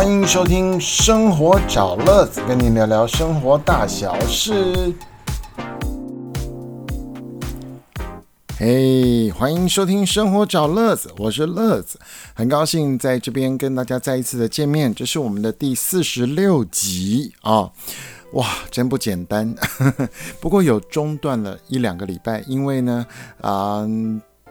欢迎收听《生活找乐子》，跟您聊聊生活大小事。嘿，欢迎收听《生活找乐子》，我是乐子，很高兴在这边跟大家再一次的见面。这是我们的第四十六集啊，哇，真不简单。不过有中断了一两个礼拜，因为呢，啊，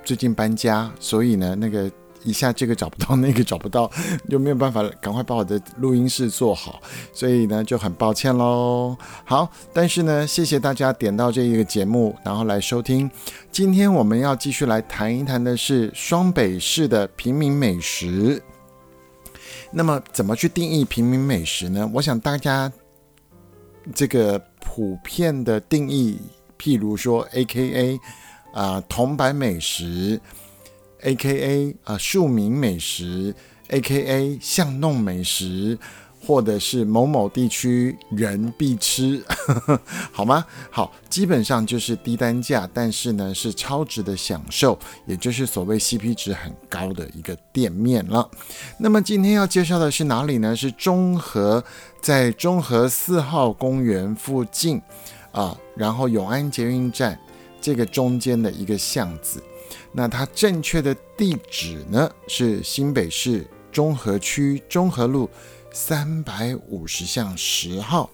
最近搬家，所以呢，那个。一下这个找不到，那个找不到，就没有办法赶快把我的录音室做好，所以呢就很抱歉喽。好，但是呢，谢谢大家点到这一个节目，然后来收听。今天我们要继续来谈一谈的是双北市的平民美食。那么，怎么去定义平民美食呢？我想大家这个普遍的定义，譬如说 A.K.A. 啊铜板美食。A K A 啊，庶民美食，A K A 巷弄美食，或者是某某地区人必吃，好吗？好，基本上就是低单价，但是呢是超值的享受，也就是所谓 C P 值很高的一个店面了。那么今天要介绍的是哪里呢？是中和，在中和四号公园附近啊，然后永安捷运站这个中间的一个巷子。那它正确的地址呢是新北市中和区中和路三百五十巷十号。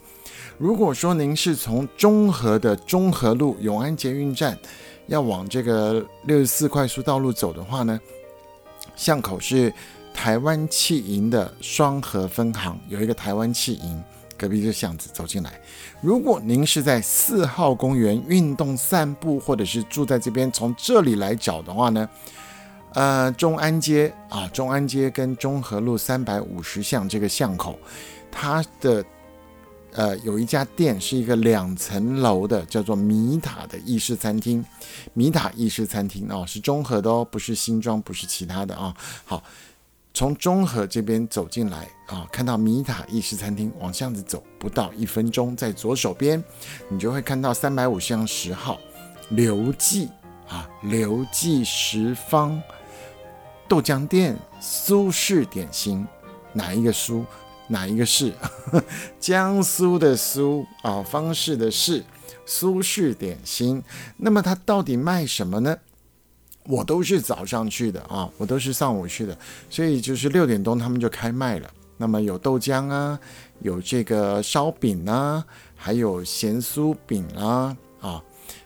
如果说您是从中和的中和路永安捷运站要往这个六十四快速道路走的话呢，巷口是台湾汽营的双河分行，有一个台湾汽营。隔壁这巷子走进来，如果您是在四号公园运动散步，或者是住在这边，从这里来找的话呢，呃，中安街啊，中安街跟中和路三百五十巷这个巷口，它的呃有一家店是一个两层楼的，叫做米塔的意式餐厅，米塔意式餐厅哦，是中和的哦，不是新庄，不是其他的啊，好。从中和这边走进来啊，看到米塔意式餐厅，往巷子走不到一分钟，在左手边，你就会看到三百五巷十号刘记啊，刘记十方豆浆店苏式点心，哪一个苏？哪一个是？江苏的苏啊，方式的式，苏式点心。那么它到底卖什么呢？我都是早上去的啊，我都是上午去的，所以就是六点钟他们就开卖了。那么有豆浆啊，有这个烧饼啊，还有咸酥饼啊啊。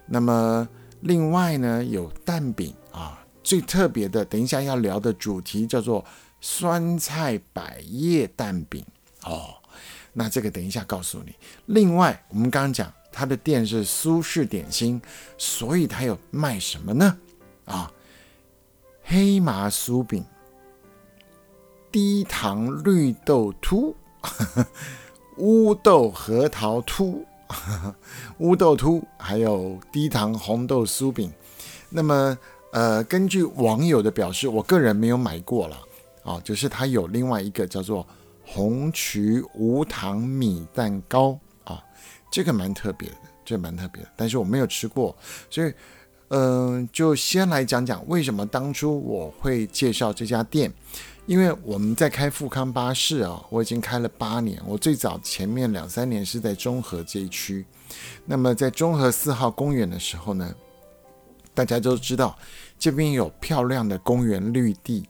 那么另外呢有蛋饼啊，最特别的，等一下要聊的主题叫做酸菜百叶蛋饼哦。那这个等一下告诉你。另外我们刚刚讲他的店是苏式点心，所以他有卖什么呢？啊，黑麻酥饼、低糖绿豆凸、乌豆核桃凸、乌豆凸，还有低糖红豆酥饼。那么，呃，根据网友的表示，我个人没有买过了啊，就是它有另外一个叫做红曲无糖米蛋糕啊，这个蛮特别的，这蛮特别的，但是我没有吃过，所以。嗯，就先来讲讲为什么当初我会介绍这家店，因为我们在开富康巴士啊，我已经开了八年。我最早前面两三年是在中和这一区，那么在中和四号公园的时候呢，大家都知道这边有漂亮的公园绿地。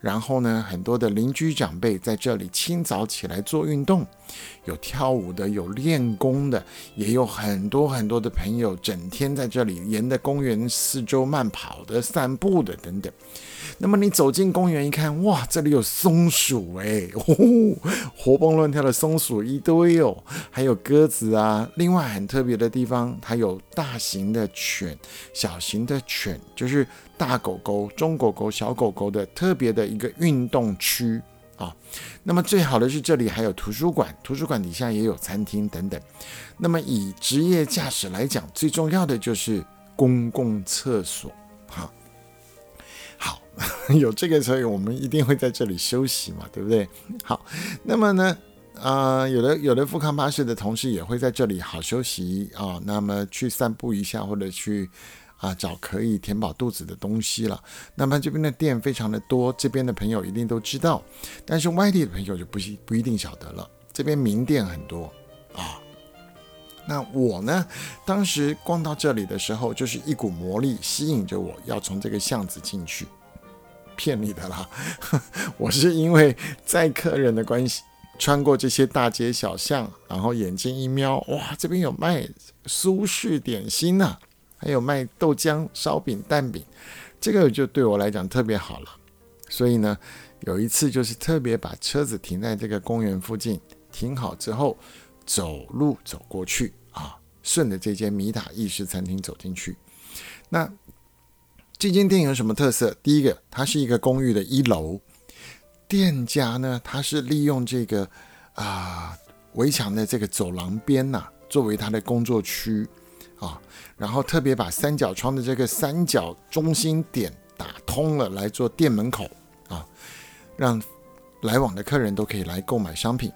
然后呢，很多的邻居长辈在这里清早起来做运动，有跳舞的，有练功的，也有很多很多的朋友整天在这里沿着公园四周慢跑的、散步的等等。那么你走进公园一看，哇，这里有松鼠哎，活蹦乱跳的松鼠一堆哦，还有鸽子啊。另外很特别的地方，它有大型的犬、小型的犬，就是大狗狗、中狗狗、小狗狗的特别的一个运动区啊。那么最好的是这里还有图书馆，图书馆底下也有餐厅等等。那么以职业驾驶来讲，最重要的就是公共厕所。好好 有这个，所以我们一定会在这里休息嘛，对不对？好，那么呢，啊，有的有的富康巴士的同事也会在这里好休息啊，那么去散步一下，或者去啊，找可以填饱肚子的东西了。那么这边的店非常的多，这边的朋友一定都知道，但是外地的朋友就不不一定晓得了。这边名店很多啊。那我呢，当时逛到这里的时候，就是一股魔力吸引着我要从这个巷子进去，骗你的啦。我是因为载客人的关系，穿过这些大街小巷，然后眼睛一瞄，哇，这边有卖苏式点心呐。还有卖豆浆、烧饼、蛋饼，这个就对我来讲特别好了。所以呢，有一次就是特别把车子停在这个公园附近，停好之后，走路走过去啊，顺着这间米塔意式餐厅走进去。那这间店有什么特色？第一个，它是一个公寓的一楼，店家呢，他是利用这个啊围墙的这个走廊边呐，作为他的工作区。啊，然后特别把三角窗的这个三角中心点打通了，来做店门口啊，让来往的客人都可以来购买商品。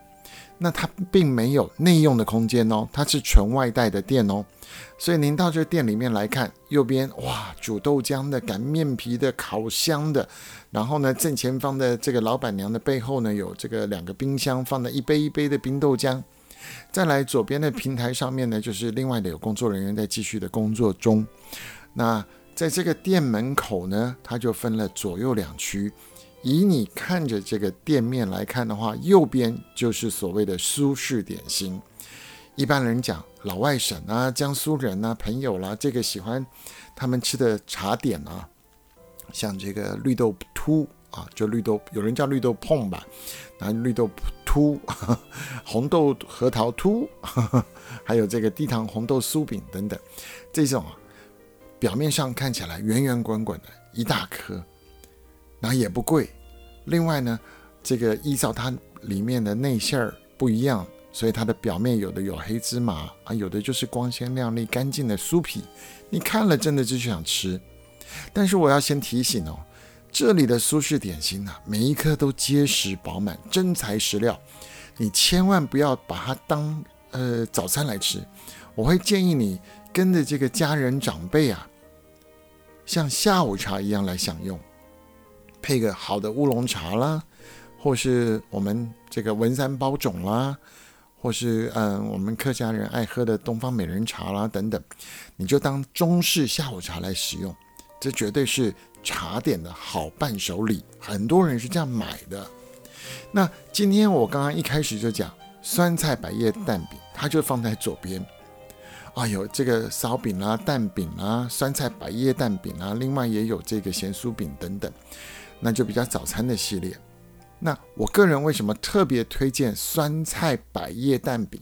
那它并没有内用的空间哦，它是纯外带的店哦。所以您到这店里面来看，右边哇，煮豆浆的、擀面皮的、烤箱的，然后呢，正前方的这个老板娘的背后呢，有这个两个冰箱，放了一杯一杯的冰豆浆。再来左边的平台上面呢，就是另外的有工作人员在继续的工作中。那在这个店门口呢，它就分了左右两区。以你看着这个店面来看的话，右边就是所谓的苏式点心。一般人讲老外省啊、江苏人啊、朋友啦，这个喜欢他们吃的茶点啊，像这个绿豆凸啊，就绿豆，有人叫绿豆碰吧，然后绿豆。凸 红豆核桃凸，还有这个低糖红豆酥饼等等，这种啊，表面上看起来圆圆滚滚的一大颗，然后也不贵。另外呢，这个依照它里面的内馅儿不一样，所以它的表面有的有黑芝麻啊，有的就是光鲜亮丽干净的酥皮，你看了真的就想吃。但是我要先提醒哦。这里的苏式点心呐，每一颗都结实饱满，真材实料。你千万不要把它当呃早餐来吃，我会建议你跟着这个家人长辈啊，像下午茶一样来享用，配个好的乌龙茶啦，或是我们这个文山包种啦，或是嗯我们客家人爱喝的东方美人茶啦等等，你就当中式下午茶来使用，这绝对是。茶点的好伴手礼，很多人是这样买的。那今天我刚刚一开始就讲酸菜百叶蛋饼，它就放在左边。哎呦，这个烧饼啊、蛋饼啊、酸菜百叶蛋饼啊，另外也有这个咸酥饼等等，那就比较早餐的系列。那我个人为什么特别推荐酸菜百叶蛋饼？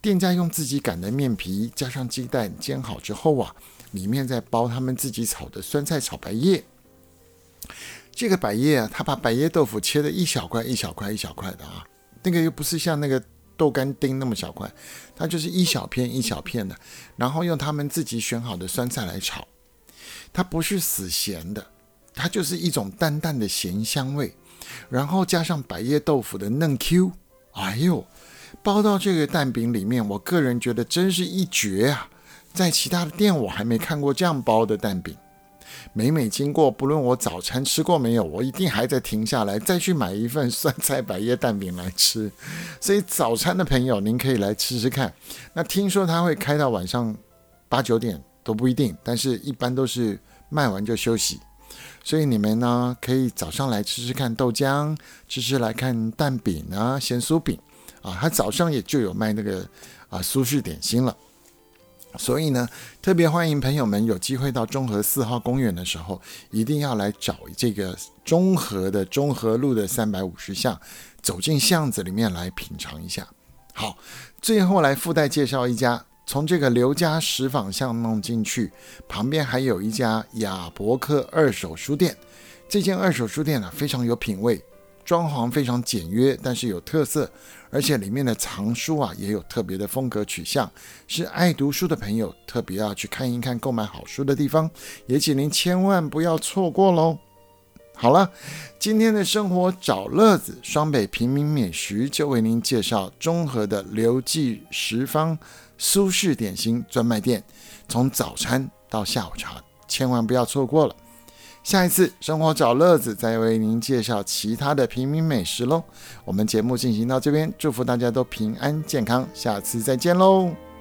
店家用自己擀的面皮，加上鸡蛋煎好之后啊。里面再包他们自己炒的酸菜炒白叶，这个百叶啊，他把百叶豆腐切的一小块一小块一小块的啊，那个又不是像那个豆干丁那么小块，它就是一小片一小片的，然后用他们自己选好的酸菜来炒，它不是死咸的，它就是一种淡淡的咸香味，然后加上百叶豆腐的嫩 Q，哎呦，包到这个蛋饼里面，我个人觉得真是一绝啊！在其他的店，我还没看过这样包的蛋饼。每每经过，不论我早餐吃过没有，我一定还在停下来再去买一份酸菜百叶蛋饼来吃。所以早餐的朋友，您可以来吃吃看。那听说他会开到晚上八九点都不一定，但是一般都是卖完就休息。所以你们呢，可以早上来吃吃看豆浆，吃吃来看蛋饼啊、咸酥饼啊。他早上也就有卖那个啊苏式点心了。所以呢，特别欢迎朋友们有机会到中和四号公园的时候，一定要来找这个中和的中和路的三百五十巷，走进巷子里面来品尝一下。好，最后来附带介绍一家，从这个刘家石坊巷弄进去，旁边还有一家亚伯克二手书店。这间二手书店呢，非常有品味。装潢非常简约，但是有特色，而且里面的藏书啊也有特别的风格取向，是爱读书的朋友特别要去看一看购买好书的地方，也请您千万不要错过喽。好了，今天的生活找乐子，双北平民美食就为您介绍中和的刘记十方苏式点心专卖店。从早餐到下午茶，千万不要错过了。下一次生活找乐子，再为您介绍其他的平民美食喽。我们节目进行到这边，祝福大家都平安健康，下次再见喽。